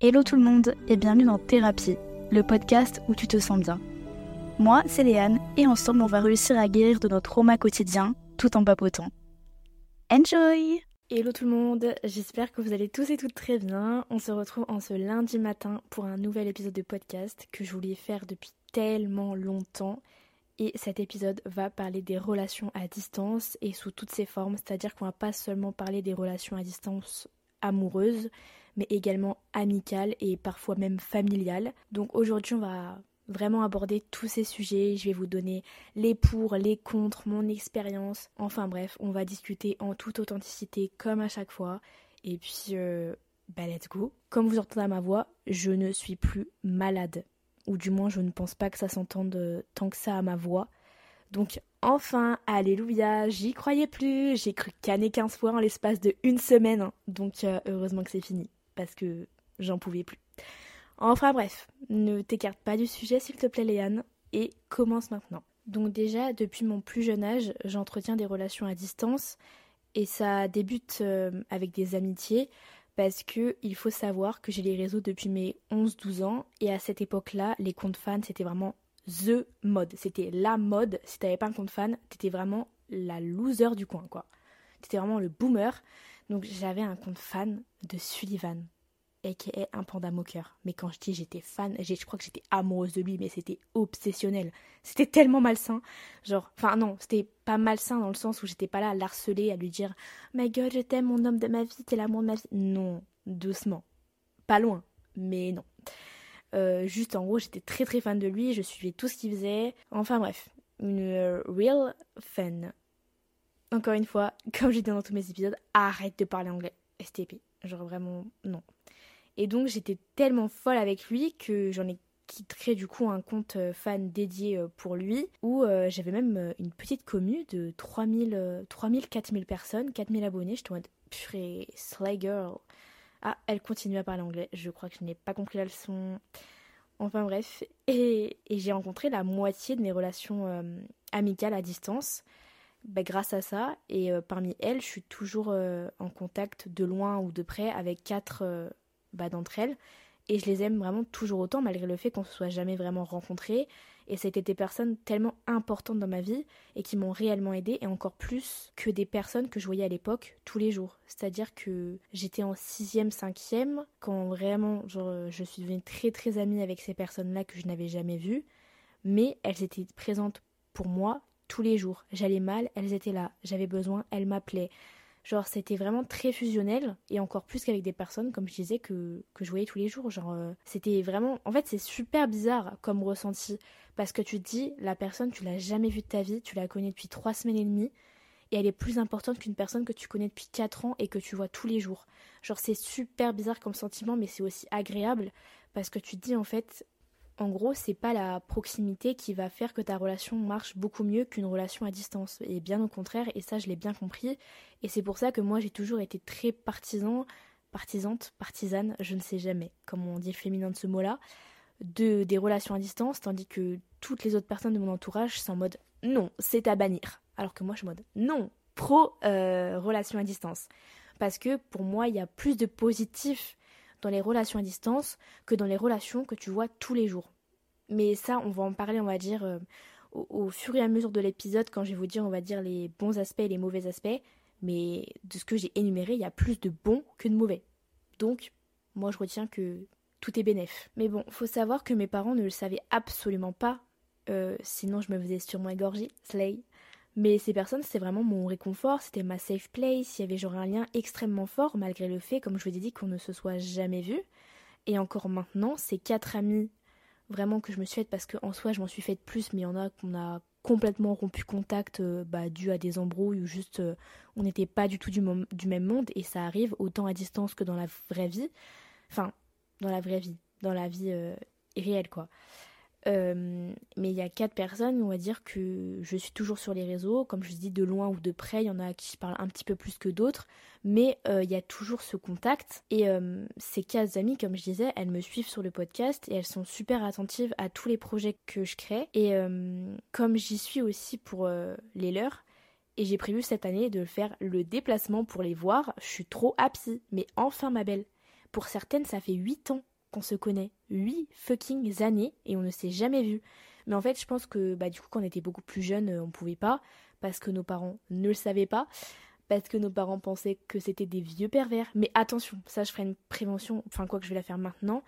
Hello tout le monde et bienvenue dans Thérapie, le podcast où tu te sens bien. Moi, c'est Léane et ensemble on va réussir à guérir de notre trauma quotidien tout en papotant. Enjoy Hello tout le monde, j'espère que vous allez tous et toutes très bien. On se retrouve en ce lundi matin pour un nouvel épisode de podcast que je voulais faire depuis tellement longtemps. Et cet épisode va parler des relations à distance et sous toutes ses formes, c'est-à-dire qu'on va pas seulement parler des relations à distance amoureuses, mais également amicale et parfois même familiale. Donc aujourd'hui, on va vraiment aborder tous ces sujets. Je vais vous donner les pour, les contre, mon expérience. Enfin bref, on va discuter en toute authenticité comme à chaque fois. Et puis, euh, bah let's go. Comme vous entendez à ma voix, je ne suis plus malade. Ou du moins, je ne pense pas que ça s'entende tant que ça à ma voix. Donc enfin, alléluia, j'y croyais plus. J'ai cru canner 15 fois en l'espace de une semaine. Donc euh, heureusement que c'est fini parce que j'en pouvais plus. Enfin bref, ne t'écarte pas du sujet s'il te plaît Léane et commence maintenant. Donc déjà, depuis mon plus jeune âge, j'entretiens des relations à distance et ça débute euh, avec des amitiés parce que il faut savoir que j'ai les réseaux depuis mes 11-12 ans et à cette époque-là, les comptes fans c'était vraiment the mode, c'était la mode. Si t'avais pas un compte fan, t'étais vraiment la loser du coin quoi. T'étais vraiment le boomer. Donc j'avais un compte fan de Sullivan, aka un panda moqueur. Mais quand je dis j'étais fan, je crois que j'étais amoureuse de lui, mais c'était obsessionnel. C'était tellement malsain. Genre, enfin non, c'était pas malsain dans le sens où j'étais pas là à l'harceler, à lui dire My god, je t'aime, mon homme de ma vie, t'es l'amour de ma vie. Non, doucement. Pas loin, mais non. Euh, juste en gros, j'étais très très fan de lui, je suivais tout ce qu'il faisait. Enfin bref, une euh, real fan. Encore une fois, comme j'ai dit dans tous mes épisodes, arrête de parler anglais. STP. Genre vraiment, non. Et donc j'étais tellement folle avec lui que j'en ai quitté du coup un compte euh, fan dédié euh, pour lui où euh, j'avais même une petite commune de 3000, 3000 4000 personnes, 4000 abonnés. J'étais en mode purée, Slay Girl. Ah, elle continue à parler anglais. Je crois que je n'ai pas compris la leçon. Enfin bref. Et j'ai rencontré la moitié de mes relations amicales à distance. Bah, grâce à ça. Et euh, parmi elles, je suis toujours euh, en contact de loin ou de près avec quatre euh, bah, d'entre elles. Et je les aime vraiment toujours autant, malgré le fait qu'on ne se soit jamais vraiment rencontrés. Et c'était des personnes tellement importantes dans ma vie et qui m'ont réellement aidé, et encore plus que des personnes que je voyais à l'époque tous les jours. C'est-à-dire que j'étais en sixième, cinquième, quand vraiment je suis devenue très très amie avec ces personnes-là que je n'avais jamais vues. Mais elles étaient présentes pour moi tous les jours. J'allais mal, elles étaient là. J'avais besoin, elles m'appelaient. Genre, c'était vraiment très fusionnel, et encore plus qu'avec des personnes, comme je disais, que, que je voyais tous les jours. Genre, euh, c'était vraiment. En fait, c'est super bizarre comme ressenti, parce que tu te dis, la personne, tu l'as jamais vue de ta vie, tu la connais depuis trois semaines et demie, et elle est plus importante qu'une personne que tu connais depuis quatre ans et que tu vois tous les jours. Genre, c'est super bizarre comme sentiment, mais c'est aussi agréable, parce que tu te dis, en fait, en gros, c'est pas la proximité qui va faire que ta relation marche beaucoup mieux qu'une relation à distance. Et bien au contraire, et ça je l'ai bien compris. Et c'est pour ça que moi j'ai toujours été très partisan, partisante, partisane, je ne sais jamais comment on dit féminin de ce mot-là, de des relations à distance, tandis que toutes les autres personnes de mon entourage sont en mode non, c'est à bannir. Alors que moi je suis en mode non, pro euh, relation à distance. Parce que pour moi, il y a plus de positif dans les relations à distance que dans les relations que tu vois tous les jours. Mais ça, on va en parler, on va dire, euh, au, fur et à mesure de l'épisode, quand je vais vous dire, on va dire, les bons aspects et les mauvais aspects. Mais de ce que j'ai énuméré, il y a plus de bons que de mauvais. Donc, moi, je retiens que tout est bénéf. Mais bon, faut savoir que mes parents ne le savaient absolument pas. Euh, sinon, je me faisais sûrement égorger. Slay. Mais ces personnes, c'était vraiment mon réconfort, c'était ma safe place, il y avait genre un lien extrêmement fort, malgré le fait, comme je vous ai dit, qu'on ne se soit jamais vu. Et encore maintenant, ces quatre amis, vraiment que je me suis faite, parce qu'en soi, je m'en suis faite plus, mais il y en a qu'on a complètement rompu contact euh, bah, dû à des embrouilles ou juste euh, on n'était pas du tout du, même monde et ça arrive autant à distance que dans la vraie vie. Enfin, dans la vraie vie, dans la vie euh, réelle quoi. Euh, mais il y a quatre personnes, on va dire que je suis toujours sur les réseaux, comme je dis, de loin ou de près, il y en a qui parlent un petit peu plus que d'autres, mais euh, il y a toujours ce contact. Et euh, ces quatre amies, comme je disais, elles me suivent sur le podcast et elles sont super attentives à tous les projets que je crée. Et comme j'y suis aussi pour les leurs, et j'ai prévu cette année de faire le déplacement pour les voir, je suis trop happy, mais enfin ma belle. Pour certaines, ça fait 8 ans qu'on se connaît. 8 fucking années et on ne s'est jamais vu. Mais en fait, je pense que bah, du coup, quand on était beaucoup plus jeune, on pouvait pas, parce que nos parents ne le savaient pas, parce que nos parents pensaient que c'était des vieux pervers. Mais attention, ça, je ferai une prévention, enfin, quoi que je vais la faire maintenant.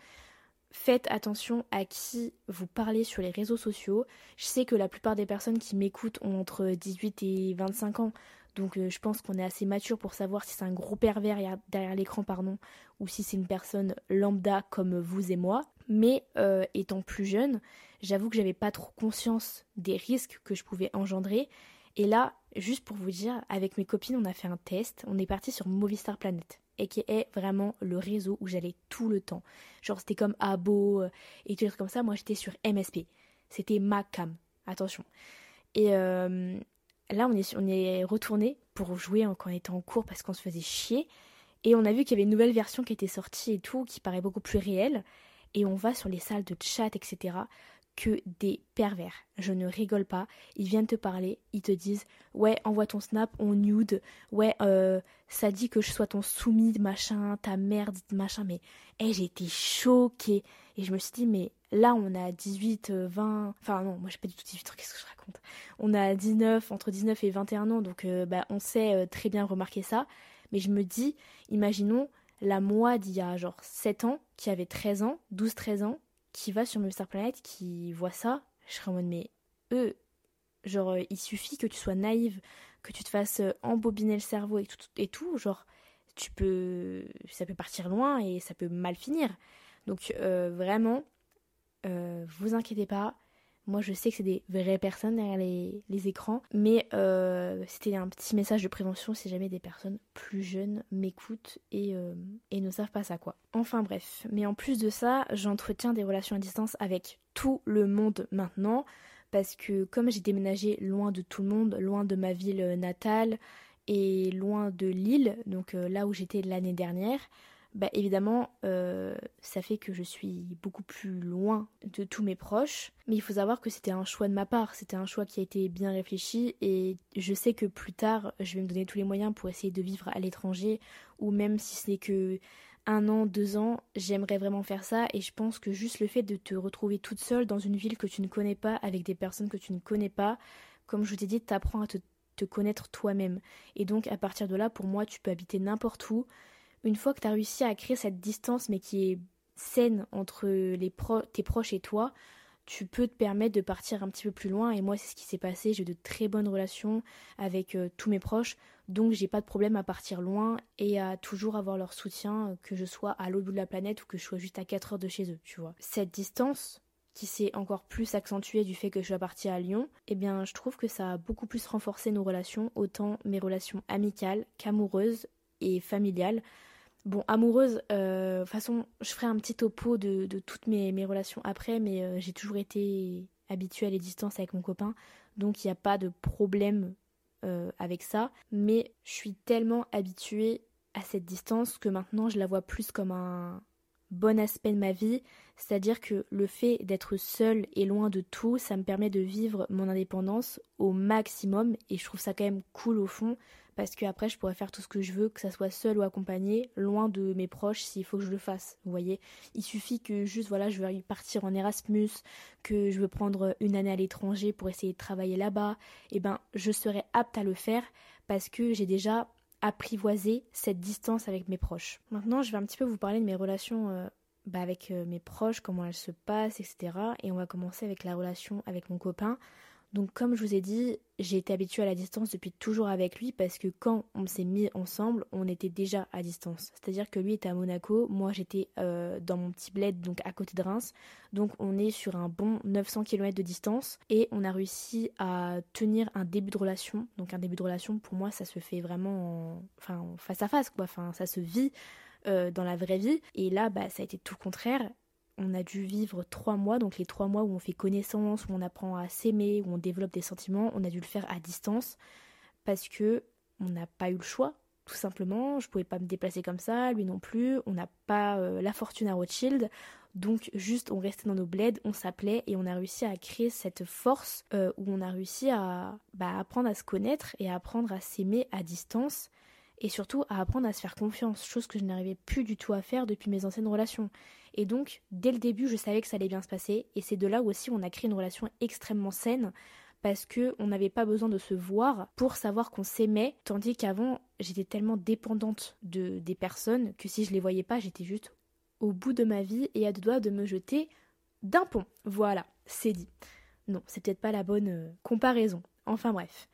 Faites attention à qui vous parlez sur les réseaux sociaux. Je sais que la plupart des personnes qui m'écoutent ont entre 18 et 25 ans, donc euh, je pense qu'on est assez mature pour savoir si c'est un gros pervers derrière l'écran, pardon, ou si c'est une personne lambda comme vous et moi. Mais euh, étant plus jeune, j'avoue que j'avais pas trop conscience des risques que je pouvais engendrer. Et là, juste pour vous dire, avec mes copines, on a fait un test. On est parti sur Movistar Planet, et qui est vraiment le réseau où j'allais tout le temps. Genre, c'était comme Abo euh, et tout comme ça. Moi, j'étais sur MSP. C'était ma cam. Attention. Et là, on est, retourné pour jouer quand on était en cours parce qu'on se faisait chier. Et on a vu qu'il y avait une nouvelle version qui était sortie et tout, qui paraît beaucoup plus réelle. Et on va sur les salles de chat, etc que des pervers. Je ne rigole pas. Ils viennent te parler, ils te disent ouais envoie ton snap, on nude, ouais euh, ça dit que je sois ton soumis, machin, ta merde, machin. Mais hey, j'ai été choquée et je me suis dit mais là on a 18, 20, euh, enfin non moi j'ai pas du tout 18 ans, qu'est-ce que je raconte? On a 19, entre 19 et 21 ans donc euh, bah, on sait très bien remarquer ça. Mais je me dis, imaginons la moi d'il y a genre 7 ans qui avait 13 ans, 12-13 ans qui va sur Star Planet, qui voit ça, je serais en mode mais eux, genre euh, il suffit que tu sois naïve, que tu te fasses euh, embobiner le cerveau et tout, et tout, genre tu peux, ça peut partir loin et ça peut mal finir. Donc euh, vraiment, vous inquiétez pas, moi, je sais que c'est des vraies personnes derrière les, écrans, mais euh, c'était un petit message de prévention si jamais des personnes plus jeunes m'écoutent et, euh, ne savent pas ça, quoi. Enfin bref, mais en plus de ça, j'entretiens des relations à distance avec tout le monde maintenant, parce que comme j'ai déménagé loin de tout le monde, loin de ma ville natale et loin de Lille, donc euh, là où j'étais l'année dernière, bah évidemment, euh, ça fait que je suis beaucoup plus loin de tous mes proches. Mais il faut savoir que c'était un choix de ma part, c'était un choix qui a été bien réfléchi et je sais que plus tard, je vais me donner tous les moyens pour essayer de vivre à l'étranger ou même si ce n'est que un an, deux ans, j'aimerais vraiment faire ça et je pense que juste le fait de te retrouver toute seule dans une ville que tu ne connais pas, avec des personnes que tu ne connais pas, comme je t'ai dit, t'apprends à te, te connaître toi-même. Et donc à partir de là, pour moi, tu peux habiter n'importe où une fois que tu as réussi à créer cette distance, mais qui est saine entre les tes proches et toi, tu peux te permettre de partir un petit peu plus loin. Et moi, c'est ce qui s'est passé. J'ai de très bonnes relations avec euh, tous mes proches. Donc, j'ai pas de problème à partir loin et à toujours avoir leur soutien, que je sois à l'autre bout de la planète ou que je sois juste à 4 heures de chez eux, tu vois. Cette distance, qui s'est encore plus accentuée du fait que je suis partie à Lyon, eh bien, je trouve que ça a beaucoup plus renforcé nos relations, autant mes relations amicales qu'amoureuses et familiales. Bon, amoureuse, euh, de toute façon, je ferai un petit topo de, toutes mes, relations après, mais euh, j'ai toujours été habituée à les distances avec mon copain, donc il n'y a pas de problème euh, avec ça. Mais je suis tellement habituée à cette distance que maintenant je la vois plus comme un bon aspect de ma vie, c'est-à-dire que le fait d'être seule et loin de tout, ça me permet de vivre mon indépendance au maximum, et je trouve ça quand même cool au fond parce qu'après je pourrais faire tout ce que je veux, que ça soit seul ou accompagné, loin de mes proches s'il faut que je le fasse. Vous voyez, il suffit que juste voilà, je veux partir en Erasmus, que je veux prendre une année à l'étranger pour essayer de travailler là-bas, et eh ben je serai apte à le faire parce que j'ai déjà apprivoisé cette distance avec mes proches. Maintenant, je vais un petit peu vous parler de mes relations euh, bah, avec euh, mes proches, comment elles se passent, etc. Et on va commencer avec la relation avec mon copain. Donc comme je vous ai dit, j'ai été habituée à la distance depuis toujours avec lui parce que quand on s'est mis ensemble, on était déjà à distance. C'est-à-dire que lui était à Monaco, moi j'étais euh, dans mon petit bled donc à côté de Reims. Donc on est sur un bon 900 km de distance et on a réussi à tenir un début de relation. Donc un début de relation pour moi ça se fait vraiment en, face à face quoi, enfin ça se vit. Euh, dans la vraie vie et là bah ça a été tout le contraire on a dû vivre trois mois, donc les trois mois où on fait connaissance, où on apprend à s'aimer, où on développe des sentiments, on a dû le faire à distance parce que on n'a pas eu le choix, tout simplement. Je pouvais pas me déplacer comme ça, lui non plus. On n'a pas euh, la fortune à Rothschild, donc juste on restait dans nos bleds, on s'appelait et on a réussi à créer cette force euh, où on a réussi à bah, apprendre à se connaître et à apprendre à s'aimer à distance. Et surtout à apprendre à se faire confiance, chose que je n'arrivais plus du tout à faire depuis mes anciennes relations. Et donc, dès le début, je savais que ça allait bien se passer, et c'est de là aussi on a créé une relation extrêmement saine, parce que on n'avait pas besoin de se voir pour savoir qu'on s'aimait, tandis qu'avant, j'étais tellement dépendante de des personnes que si je les voyais pas, j'étais juste au bout de ma vie et à deux doigts de me jeter d'un pont. Voilà, c'est dit. Non, c'est peut-être pas la bonne euh, comparaison. Enfin bref.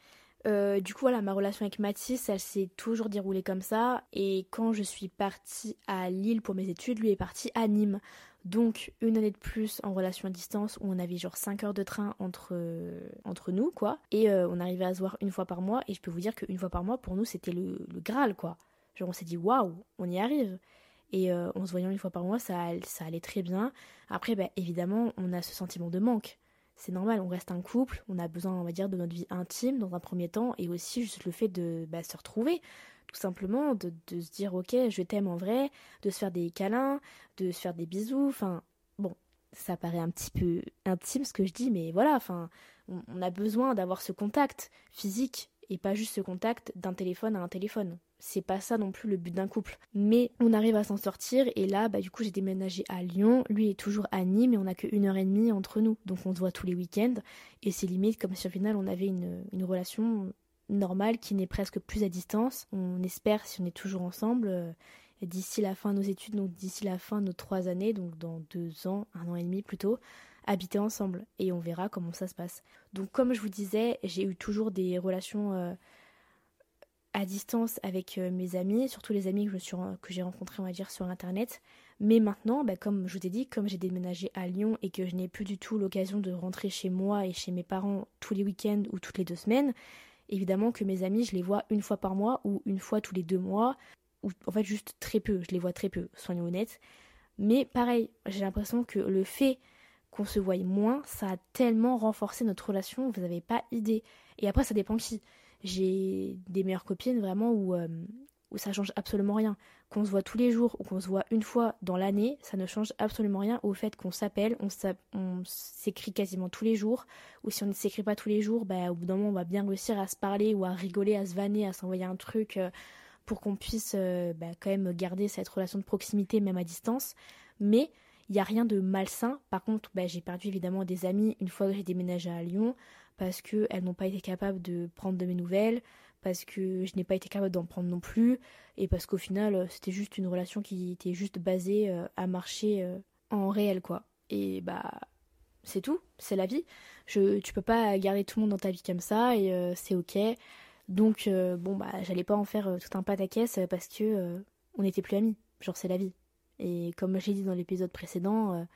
Euh, du coup, voilà, ma relation avec Mathis, elle s'est toujours déroulée comme ça. Et quand je suis partie à Lille pour mes études, lui est parti à Nîmes. Donc, une année de plus en relation à distance où on avait genre 5 heures de train entre, euh, entre nous, quoi. Et on arrivait à se voir une fois par mois. Et je peux vous dire qu'une fois par mois, pour nous, c'était le, le Graal, quoi. Genre, on s'est dit, waouh, on y arrive. Et en se voyant une fois par mois, ça, ça allait très bien. Après, bah, évidemment, on a ce sentiment de manque c'est normal, on reste un couple, on a besoin, on va dire, de notre vie intime dans un premier temps, et aussi juste le fait de bah, se retrouver, tout simplement, de, se dire, ok, je t'aime en vrai, de se faire des câlins, de se faire des bisous, enfin, bon, ça paraît un petit peu intime ce que je dis, mais voilà, enfin, on a besoin d'avoir ce contact physique, et pas juste ce contact d'un téléphone à un téléphone c'est pas ça non plus le but d'un couple. Mais on arrive à s'en sortir et là, bah du coup, j'ai déménagé à Lyon. Lui est toujours à Nîmes et on a que une heure et demie entre nous. Donc on se voit tous les week-ends et c'est limite comme si au final on avait une, relation normale qui n'est presque plus à distance. On espère si on est toujours ensemble euh, d'ici la fin de nos études, donc d'ici la fin de nos trois années, donc dans deux ans, un an et demi plutôt, habiter ensemble et on verra comment ça se passe. Donc comme je vous disais, j'ai eu toujours des relations euh, à distance avec euh, mes amis, surtout les amis que, j'ai rencontrés, on va dire, sur Internet. Mais maintenant, bah, comme je vous ai dit, comme j'ai déménagé à Lyon et que je n'ai plus du tout l'occasion de rentrer chez moi et chez mes parents tous les week-ends ou toutes les deux semaines, évidemment que mes amis, je les vois une fois par mois ou une fois tous les deux mois, ou en fait juste très peu, je les vois très peu, soyons honnêtes. Mais pareil, j'ai l'impression que le fait qu'on se voie moins, ça a tellement renforcé notre relation, vous n'avez pas idée. Et après, ça dépend qui. J'ai des meilleures copines vraiment où, euh, où ça change absolument rien. Qu'on se voit tous les jours ou qu'on se voit une fois dans l'année, ça ne change absolument rien au fait qu'on s'appelle, on s'écrit quasiment tous les jours, ou si on ne s'écrit pas tous les jours, bah, au bout d'un moment on va bien réussir à se parler ou à rigoler, à se vanner, à s'envoyer un truc euh, pour qu'on puisse euh, bah, quand même garder cette relation de proximité même à distance. Mais il n'y a rien de malsain. Par contre, bah, j'ai perdu évidemment des amis une fois que j'ai déménagé à Lyon parce qu'elles n'ont pas été capables de prendre de mes nouvelles, parce que je n'ai pas été capable d'en prendre non plus, et parce qu'au final, euh, c'était juste une relation qui était juste basée euh, à marcher euh, en réel, quoi. Et bah, c'est tout, c'est la vie. Tu peux pas garder tout le monde dans ta vie comme ça, et c'est ok. Donc, bon, bah, j'allais pas en faire tout un pataquès parce que on n'était plus amis. Genre, c'est la vie. Et comme j'ai dit dans l'épisode précédent,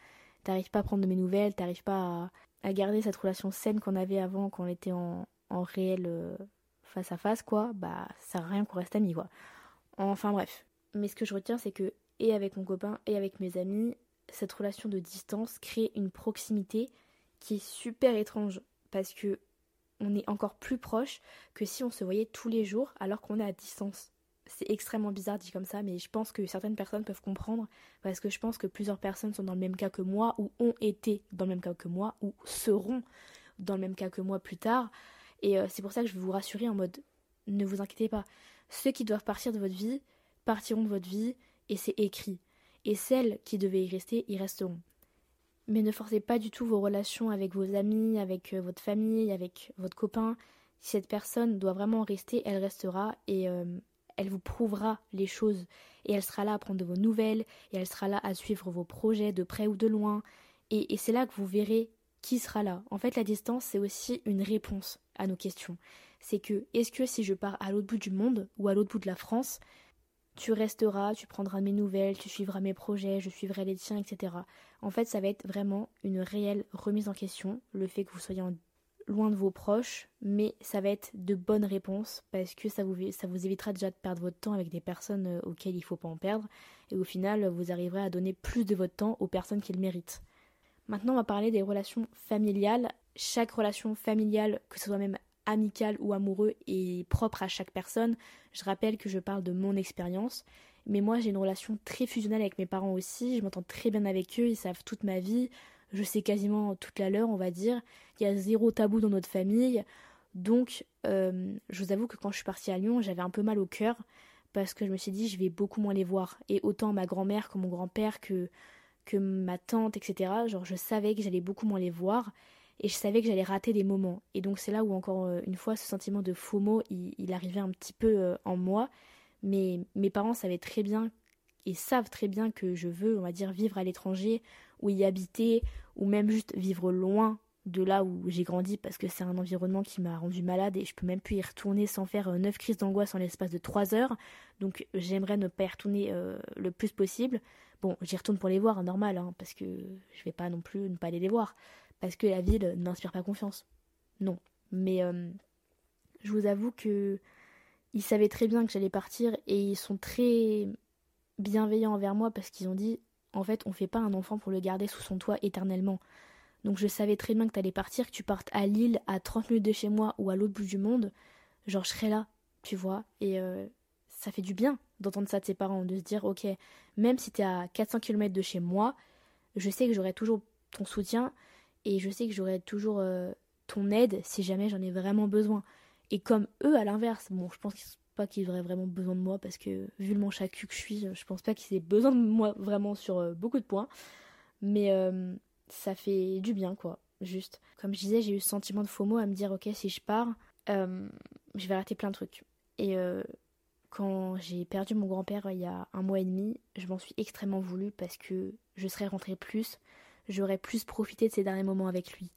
t'arrives pas à prendre de mes nouvelles, t'arrives pas à, à garder cette relation saine qu'on avait avant quand on était en, en réel euh, face à face, quoi, bah ça sert à rien qu'on reste amis, quoi. Enfin bref. Mais ce que je retiens, c'est que, et avec mon copain, et avec mes amis, cette relation de distance crée une proximité qui est super étrange parce que on est encore plus proche que si on se voyait tous les jours alors qu'on est à distance c'est extrêmement bizarre dit comme ça, mais je pense que certaines personnes peuvent comprendre parce que je pense que plusieurs personnes sont dans le même cas que moi ou ont été dans le même cas que moi ou seront dans le même cas que moi plus tard. Et euh, c'est pour ça que je veux vous rassurer en mode ne vous inquiétez pas. Ceux qui doivent partir de votre vie partiront de votre vie et c'est écrit. Et celles qui devaient y rester y resteront. Mais ne forcez pas du tout vos relations avec vos amis, avec euh, votre famille, avec votre copain. Si cette personne doit vraiment rester, elle restera et euh, elle vous prouvera les choses et elle sera là à prendre de vos nouvelles et elle sera là à suivre vos projets de près ou de loin. Et, c'est là que vous verrez qui sera là. En fait, la distance, c'est aussi une réponse à nos questions. C'est que, est-ce que si je pars à l'autre bout du monde ou à l'autre bout de la France, tu resteras, tu prendras mes nouvelles, tu suivras mes projets, je suivrai les tiens, etc. En fait, ça va être vraiment une réelle remise en question, le fait que vous soyez en loin de vos proches, mais ça va être de bonnes réponses parce que ça vous, ça vous évitera déjà de perdre votre temps avec des personnes euh, auxquelles il ne faut pas en perdre et au final vous arriverez à donner plus de votre temps aux personnes qui le méritent. Maintenant on va parler des relations familiales. Chaque relation familiale, que ce soit même amicale ou amoureux, est propre à chaque personne. Je rappelle que je parle de mon expérience. Mais moi j'ai une relation très fusionnelle avec mes parents aussi, je m'entends très bien avec eux, ils savent toute ma vie, je sais quasiment toute la leur, on va dire. Il y a zéro tabou dans notre famille. Donc, euh, je vous avoue que quand je suis partie à Lyon, j'avais un peu mal au cœur parce que je me suis dit je vais beaucoup moins les voir. Et autant ma grand-mère que mon grand-père que, que ma tante, etc. Genre je savais que j'allais beaucoup moins les voir et je savais que j'allais rater des moments. Et donc c'est là où encore euh, une fois ce sentiment de FOMO il, il arrivait un petit peu euh, en moi. Mais mes parents savaient très bien et savent très bien que je veux, on va dire, vivre à l'étranger ou y habiter ou même juste vivre loin de là où j'ai grandi parce que c'est un environnement qui m'a rendu malade et je peux même plus y retourner sans faire euh, neuf crises d'angoisse en l'espace de trois heures. Donc j'aimerais ne pas y retourner euh, le plus possible. Bon, j'y retourne pour les voir, hein, normal, hein, parce que je vais pas non plus ne pas aller les voir. Parce que la ville n'inspire pas confiance. Non. Mais euh, je vous avoue que ils savaient très bien que j'allais partir et ils sont très bienveillants envers moi parce qu'ils ont dit en fait on fait pas un enfant pour le garder sous son toit éternellement. Donc je savais très bien que t'allais partir, que tu partes à Lille, à 30 minutes de chez moi ou à l'autre bout du monde. Genre, je serais là, tu vois. Et euh, ça fait du bien d'entendre ça de ses parents, de se dire, ok, même si t'es à 400 km de chez moi, je sais que j'aurai toujours ton soutien et je sais que j'aurai toujours euh, ton aide si jamais j'en ai vraiment besoin. Et comme eux, à l'inverse, bon, je pense pas qu'ils auraient vraiment besoin de moi parce que vu le manche à cul que je suis, je pense pas qu'ils aient besoin de moi vraiment sur euh, beaucoup de points. Mais ça fait du bien, quoi. Juste. Comme je disais, j'ai eu ce sentiment de FOMO à me dire, ok, si je pars, euh, je vais rater plein de trucs. Et euh, quand j'ai perdu mon grand-père il y a un mois et demi, je m'en suis extrêmement voulu parce que je serais rentrée plus, j'aurais plus profité de ces derniers moments avec lui.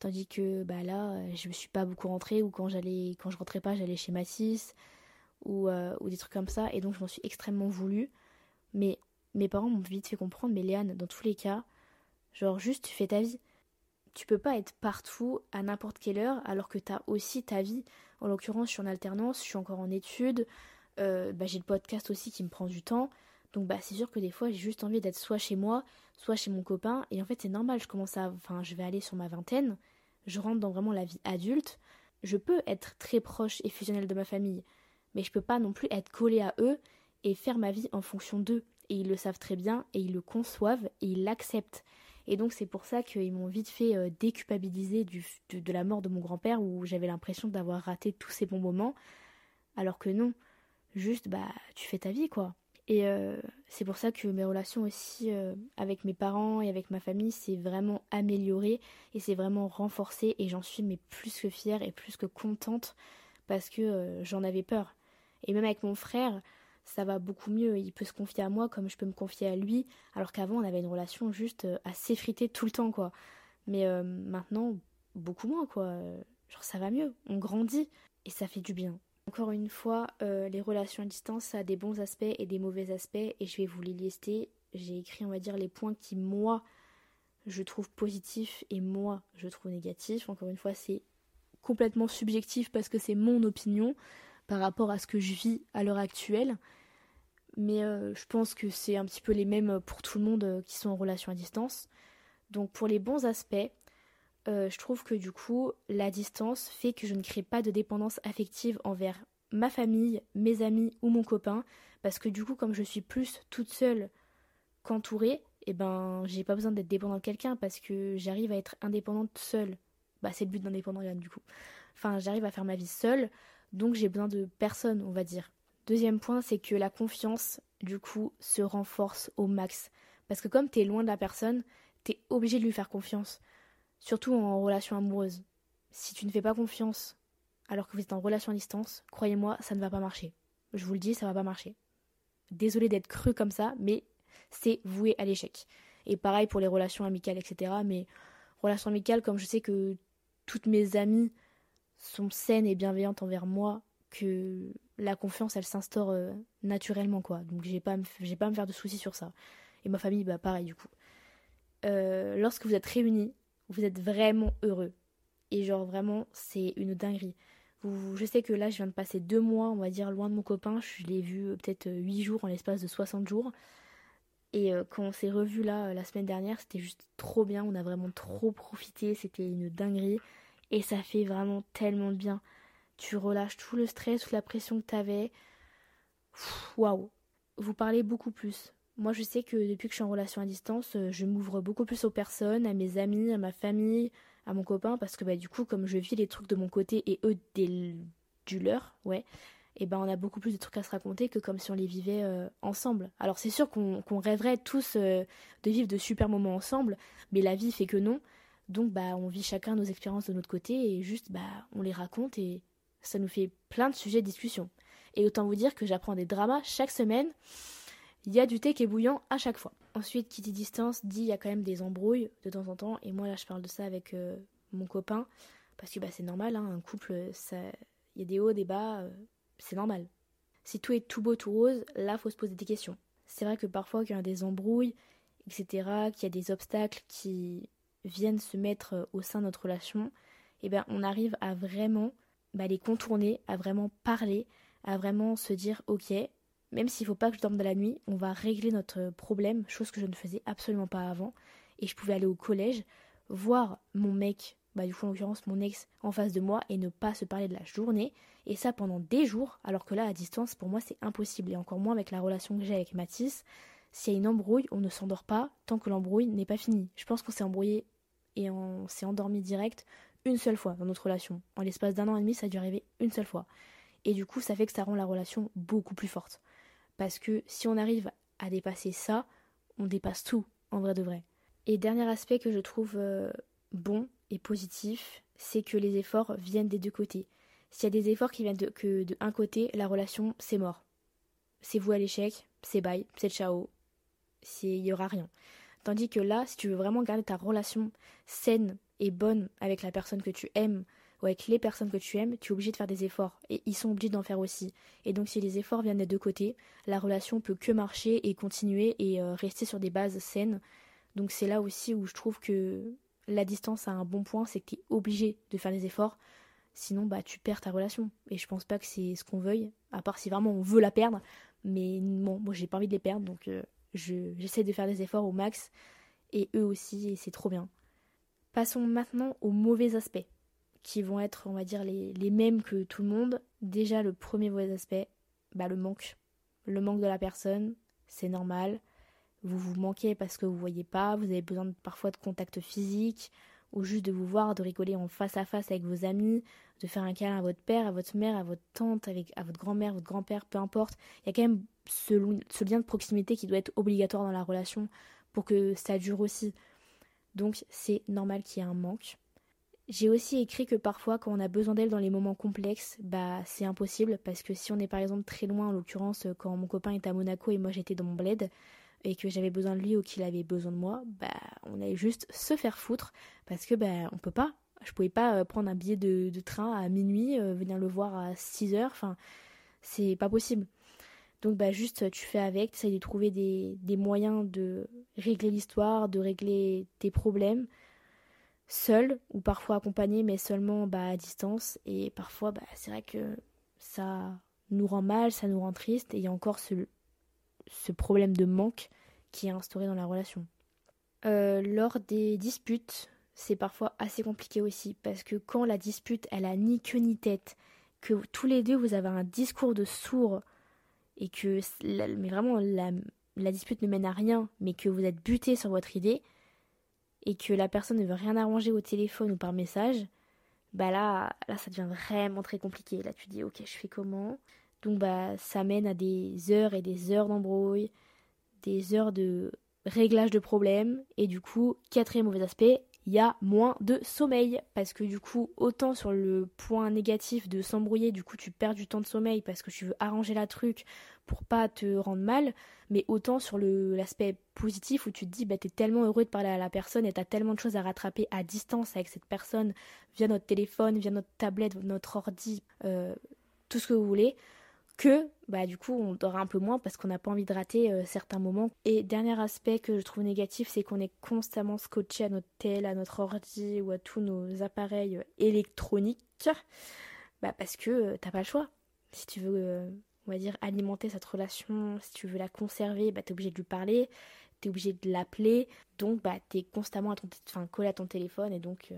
Tandis que bah là, je me suis pas beaucoup rentrée ou quand j'allais, quand je rentrais pas, j'allais chez Massis ou, euh, ou des trucs comme ça. Et donc je m'en suis extrêmement voulu. Mais mes parents m'ont vite fait comprendre, mais Léane, dans tous les cas, Genre juste tu fais ta vie. Tu peux pas être partout à n'importe quelle heure alors que t'as aussi ta vie. En l'occurrence, je suis en alternance, je suis encore en études, euh, bah, j'ai le podcast aussi qui me prend du temps. Donc bah c'est sûr que des fois j'ai juste envie d'être soit chez moi, soit chez mon copain. Et en fait c'est normal, je commence à. Enfin je vais aller sur ma vingtaine, je rentre dans vraiment la vie adulte. Je peux être très proche et fusionnelle de ma famille, mais je peux pas non plus être collée à eux et faire ma vie en fonction d'eux. Et ils le savent très bien, et ils le conçoivent, et ils l'acceptent. Et donc c'est pour ça qu'ils m'ont vite fait euh, déculpabiliser de, la mort de mon grand-père où j'avais l'impression d'avoir raté tous ces bons moments. Alors que non, juste bah tu fais ta vie quoi. Et euh, c'est pour ça que mes relations aussi euh, avec mes parents et avec ma famille s'est vraiment améliorée et c'est vraiment renforcé et j'en suis mais plus que fière et plus que contente parce que j'en avais peur. Et même avec mon frère, ça va beaucoup mieux. Il peut se confier à moi comme je peux me confier à lui, alors qu'avant on avait une relation juste euh, à s'effriter tout le temps, quoi. Mais euh, maintenant, beaucoup moins, quoi. Genre ça va mieux, on grandit et ça fait du bien. Encore une fois, euh, les relations à distance, ça a des bons aspects et des mauvais aspects, et je vais vous les lister. J'ai écrit, on va dire, les points qui, moi, je trouve positifs et moi, je trouve négatifs. Encore une fois, c'est complètement subjectif parce que c'est mon opinion par rapport à ce que je vis à l'heure actuelle. Mais euh, je pense que c'est un petit peu les mêmes pour tout le monde euh, qui sont en relation à distance. Donc pour les bons aspects, euh, je trouve que du coup, la distance fait que je ne crée pas de dépendance affective envers ma famille, mes amis ou mon copain. Parce que du coup, comme je suis plus toute seule qu'entourée, et eh ben j'ai pas besoin d'être dépendante de quelqu'un parce que j'arrive à être indépendante seule. Bah c'est le but d'indépendant du coup. Enfin, j'arrive à faire ma vie seule donc j'ai besoin de personne, on va dire. Deuxième point, c'est que la confiance, du coup, se renforce au max. Parce que comme t'es loin de la personne, t'es obligé de lui faire confiance. Surtout en relation amoureuse. Si tu ne fais pas confiance alors que vous êtes en relation à distance, croyez-moi, ça ne va pas marcher. Je vous le dis, ça va pas marcher. Désolé d'être cru comme ça, mais c'est voué à l'échec. Et pareil pour les relations amicales, etc. Mais relations amicales, comme je sais que toutes mes amies sont saines et bienveillantes envers moi, que la confiance elle s'instaure euh, naturellement quoi. Donc j'ai pas j'ai pas à me faire de soucis sur ça. Et ma famille bah pareil du coup. Euh, lorsque vous êtes réunis, vous êtes vraiment heureux. Et genre vraiment c'est une dinguerie. Vous, je sais que là je viens de passer deux mois on va dire loin de mon copain. Je l'ai vu euh, peut-être huit jours en l'espace de 60 jours. Et quand on s'est revu là la semaine dernière, c'était juste trop bien. On a vraiment trop profité. C'était une dinguerie. Et ça fait vraiment tellement bien. Tu relâches tout le stress, toute la pression que t'avais. Waouh. Vous parlez beaucoup plus. Moi, je sais que depuis que je suis en relation à distance, euh, je m'ouvre beaucoup plus aux personnes, à mes amis, à ma famille, à mon copain, parce que bah, du coup, comme je vis les trucs de mon côté et eux des... du leur, ouais, et ben on a beaucoup plus de trucs à se raconter que comme si on les vivait euh, ensemble. Alors c'est sûr qu'on rêverait tous euh, de vivre de super moments ensemble, mais la vie fait que non. Donc bah on vit chacun nos expériences de notre côté et juste bah on les raconte et ça nous fait plein de sujets de discussion. Et autant vous dire que j'apprends des dramas chaque semaine. Il y a du thé qui est bouillant à chaque fois. Ensuite, qui distance dit il y a quand même des embrouilles de temps en temps. Et moi là je parle de ça avec euh, mon copain parce que bah, c'est normal, hein, un couple, ça, il y a des hauts, des bas, c'est normal. Si tout est tout beau, tout rose, là, faut se poser des questions. C'est vrai que parfois, qu'il y a des embrouilles, etc., qu'il y a des obstacles qui viennent se mettre euh, au sein de notre relation, eh bien, on arrive à vraiment bah, les contourner, à vraiment parler, à vraiment se dire, ok, même s'il ne faut pas que je dorme de la nuit, on va régler notre problème, chose que je ne faisais absolument pas avant. Et je pouvais aller au collège, voir mon mec bah, du coup en l'occurrence mon ex en face de moi et ne pas se parler de la journée. Et ça pendant des jours alors que là à distance pour moi c'est impossible. Et encore moins avec la relation que j'ai avec Mathis. S'il y a une embrouille on ne s'endort pas tant que l'embrouille n'est pas finie. Je pense qu'on s'est embrouillé et on s'est endormi direct une seule fois dans notre relation en l'espace d'un an et demi ça a dû arriver une seule fois et du coup ça fait que ça rend la relation beaucoup plus forte parce que si on arrive à dépasser ça on dépasse tout en vrai de vrai et dernier aspect que je trouve euh, bon et positif, c'est que les efforts viennent des deux côtés. S'il y a des efforts qui viennent de, que de un côté, la relation, c'est mort. C'est vous à l'échec, c'est bye, c'est ciao, il n'y aura rien. Tandis que là, si tu veux vraiment garder ta relation saine et bonne avec la personne que tu aimes ou avec les personnes que tu aimes, tu es obligé de faire des efforts et ils sont obligés d'en faire aussi. Et donc si les efforts viennent des deux côtés, la relation peut que marcher et continuer et euh, rester sur des bases saines. Donc c'est là aussi où je trouve que la distance a un bon point, c'est que tu es obligé de faire des efforts. Sinon, bah, tu perds ta relation. Et je pense pas que c'est ce qu'on veuille, à part si vraiment on veut la perdre. Mais bon, moi j'ai pas envie de les perdre, donc euh, j'essaie de faire des efforts au max. Et eux aussi, et c'est trop bien. Passons maintenant aux mauvais aspects, qui vont être, on va dire, les, mêmes que tout le monde. Déjà, le premier mauvais aspect, bah, le manque. Le manque de la personne, c'est normal vous vous manquez parce que vous voyez pas, vous avez besoin parfois de contact physique, ou juste de vous voir, de rigoler en face à face avec vos amis, de faire un câlin à votre père, à votre mère, à votre tante, avec, à votre grand-mère, votre grand-père, peu importe. Il y a quand même ce, lien de proximité qui doit être obligatoire dans la relation pour que ça dure aussi. Donc c'est normal qu'il y ait un manque. J'ai aussi écrit que parfois quand on a besoin d'elle dans les moments complexes, bah c'est impossible parce que si on est par exemple très loin, en l'occurrence quand mon copain est à Monaco et moi j'étais dans mon bled, et que j'avais besoin de lui ou qu'il avait besoin de moi, bah on allait juste se faire foutre parce que bah on peut pas. Je pouvais pas euh, prendre un billet de, train à minuit, euh, venir le voir à 6 heures, enfin c'est pas possible. Donc bah juste tu fais avec, tu essayes de trouver des, des moyens de régler l'histoire, de régler tes problèmes seul ou parfois accompagné mais seulement bah, à distance et parfois bah, c'est vrai que ça nous rend mal, ça nous rend triste et il y a encore ce, ce problème de manque qui est instauré dans la relation. Euh, lors des disputes, c'est parfois assez compliqué aussi parce que quand la dispute elle a ni queue ni tête, que tous les deux vous avez un discours de sourd et que mais vraiment la, la dispute ne mène à rien, mais que vous êtes buté sur votre idée et que la personne ne veut rien arranger au téléphone ou par message, bah là, là ça devient vraiment très compliqué. Là tu dis ok je fais comment? Donc bah ça mène à des heures et des heures d'embrouille, des heures de réglage de problèmes et du coup, quatrième mauvais aspect, il y a moins de sommeil. Parce que du coup, autant sur le point négatif de s'embrouiller, du coup, tu perds du temps de sommeil parce que tu veux arranger la truc pour pas te rendre mal, mais autant sur l'aspect positif où tu te dis bah t'es tellement heureux de parler à la personne et t'as tellement de choses à rattraper à distance avec cette personne via notre téléphone, via notre tablette, notre ordi, euh, tout ce que vous voulez que bah du coup on dort un peu moins parce qu'on n'a pas envie de rater euh, certains moments. Et dernier aspect que je trouve négatif, c'est qu'on est constamment scotché à notre tel, à notre ordi ou à tous nos appareils électroniques. Bah parce que euh, t'as pas le choix. Si tu veux, euh, on va dire, alimenter cette relation, si tu veux la conserver, bah t'es obligé de lui parler, t'es obligé de l'appeler, donc bah t'es constamment collé à ton téléphone et donc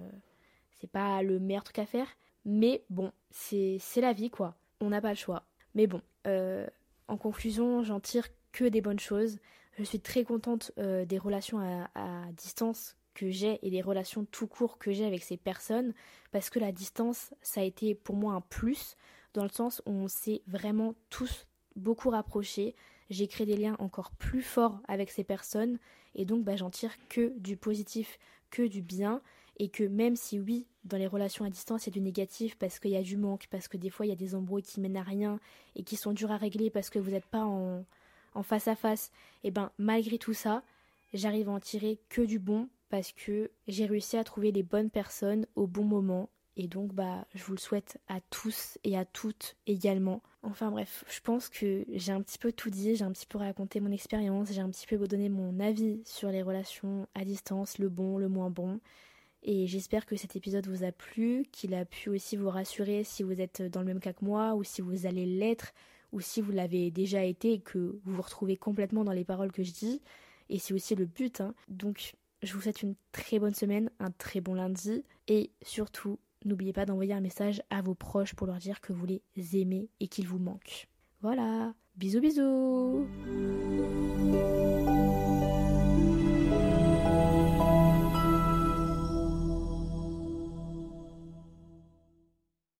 c'est pas le meilleur truc à faire. Mais bon, c'est la vie quoi. On n'a pas le choix. Mais bon, euh, en conclusion, j'en tire que des bonnes choses. Je suis très contente euh, des relations à, distance que j'ai et des relations tout court que j'ai avec ces personnes parce que la distance, ça a été pour moi un plus dans le sens où on s'est vraiment tous beaucoup rapprochés. J'ai créé des liens encore plus forts avec ces personnes et donc bah, j'en tire que du positif, que du bien et que même si oui, dans les relations à distance, il y a du négatif parce qu'il y a du manque, parce que des fois il y a des embrouilles qui mènent à rien et qui sont durs à régler parce que vous n'êtes pas en, face à face, et ben malgré tout ça, j'arrive à en tirer que du bon parce que j'ai réussi à trouver les bonnes personnes au bon moment et donc bah je vous le souhaite à tous et à toutes également. Enfin bref, je pense que j'ai un petit peu tout dit, j'ai un petit peu raconté mon expérience, j'ai un petit peu donné mon avis sur les relations à distance, le bon, le moins bon. Et j'espère que cet épisode vous a plu, qu'il a pu aussi vous rassurer si vous êtes dans le même cas que moi, ou si vous allez l'être, ou si vous l'avez déjà été et que vous vous retrouvez complètement dans les paroles que je dis. Et c'est aussi le but. Hein. Donc je vous souhaite une très bonne semaine, un très bon lundi, et surtout, n'oubliez pas d'envoyer un message à vos proches pour leur dire que vous les aimez et qu'ils vous manquent. Voilà, bisous bisous